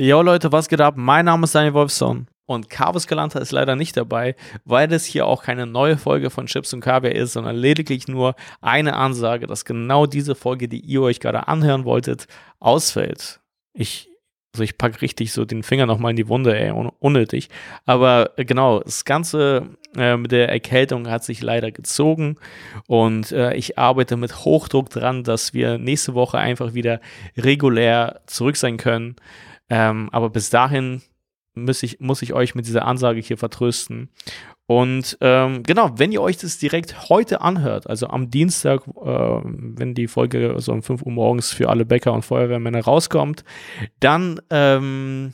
Jo Leute, was geht ab? Mein Name ist Daniel Wolfson und Carvus Galanta ist leider nicht dabei, weil das hier auch keine neue Folge von Chips und Kaviar ist, sondern lediglich nur eine Ansage, dass genau diese Folge, die ihr euch gerade anhören wolltet, ausfällt. Ich also ich packe richtig so den Finger nochmal in die Wunde, ey, un unnötig. Aber äh, genau, das Ganze äh, mit der Erkältung hat sich leider gezogen und äh, ich arbeite mit Hochdruck dran, dass wir nächste Woche einfach wieder regulär zurück sein können. Ähm, aber bis dahin muss ich, muss ich euch mit dieser Ansage hier vertrösten. Und ähm, genau, wenn ihr euch das direkt heute anhört, also am Dienstag, äh, wenn die Folge so um 5 Uhr morgens für alle Bäcker und Feuerwehrmänner rauskommt, dann ähm,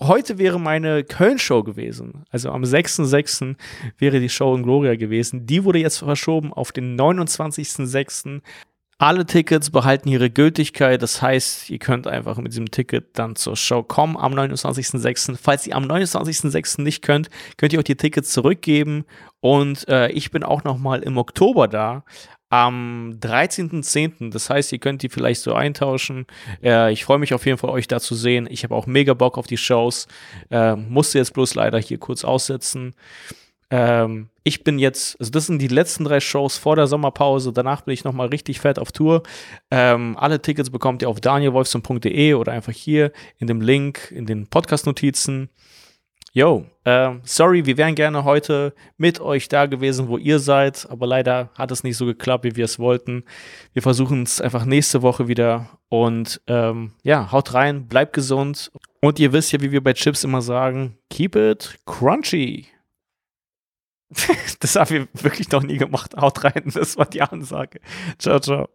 heute wäre meine Köln-Show gewesen. Also am 6.6. wäre die Show in Gloria gewesen. Die wurde jetzt verschoben auf den 29.6. Alle Tickets behalten ihre Gültigkeit. Das heißt, ihr könnt einfach mit diesem Ticket dann zur Show kommen am 29.06. Falls ihr am 29.06. nicht könnt, könnt ihr euch die Tickets zurückgeben. Und äh, ich bin auch noch mal im Oktober da. Am 13.10. Das heißt, ihr könnt die vielleicht so eintauschen. Äh, ich freue mich auf jeden Fall, euch da zu sehen. Ich habe auch mega Bock auf die Shows. Äh, musste jetzt bloß leider hier kurz aussetzen. Ähm, ich bin jetzt, also das sind die letzten drei Shows vor der Sommerpause. Danach bin ich nochmal richtig fett auf Tour. Ähm, alle Tickets bekommt ihr auf danielwolfson.de oder einfach hier in dem Link in den Podcast-Notizen. Yo, äh, sorry, wir wären gerne heute mit euch da gewesen, wo ihr seid, aber leider hat es nicht so geklappt, wie wir es wollten. Wir versuchen es einfach nächste Woche wieder und ähm, ja, haut rein, bleibt gesund und ihr wisst ja, wie wir bei Chips immer sagen, keep it crunchy. das haben wir wirklich noch nie gemacht. Haut rein, das war die Ansage. Ciao, ciao.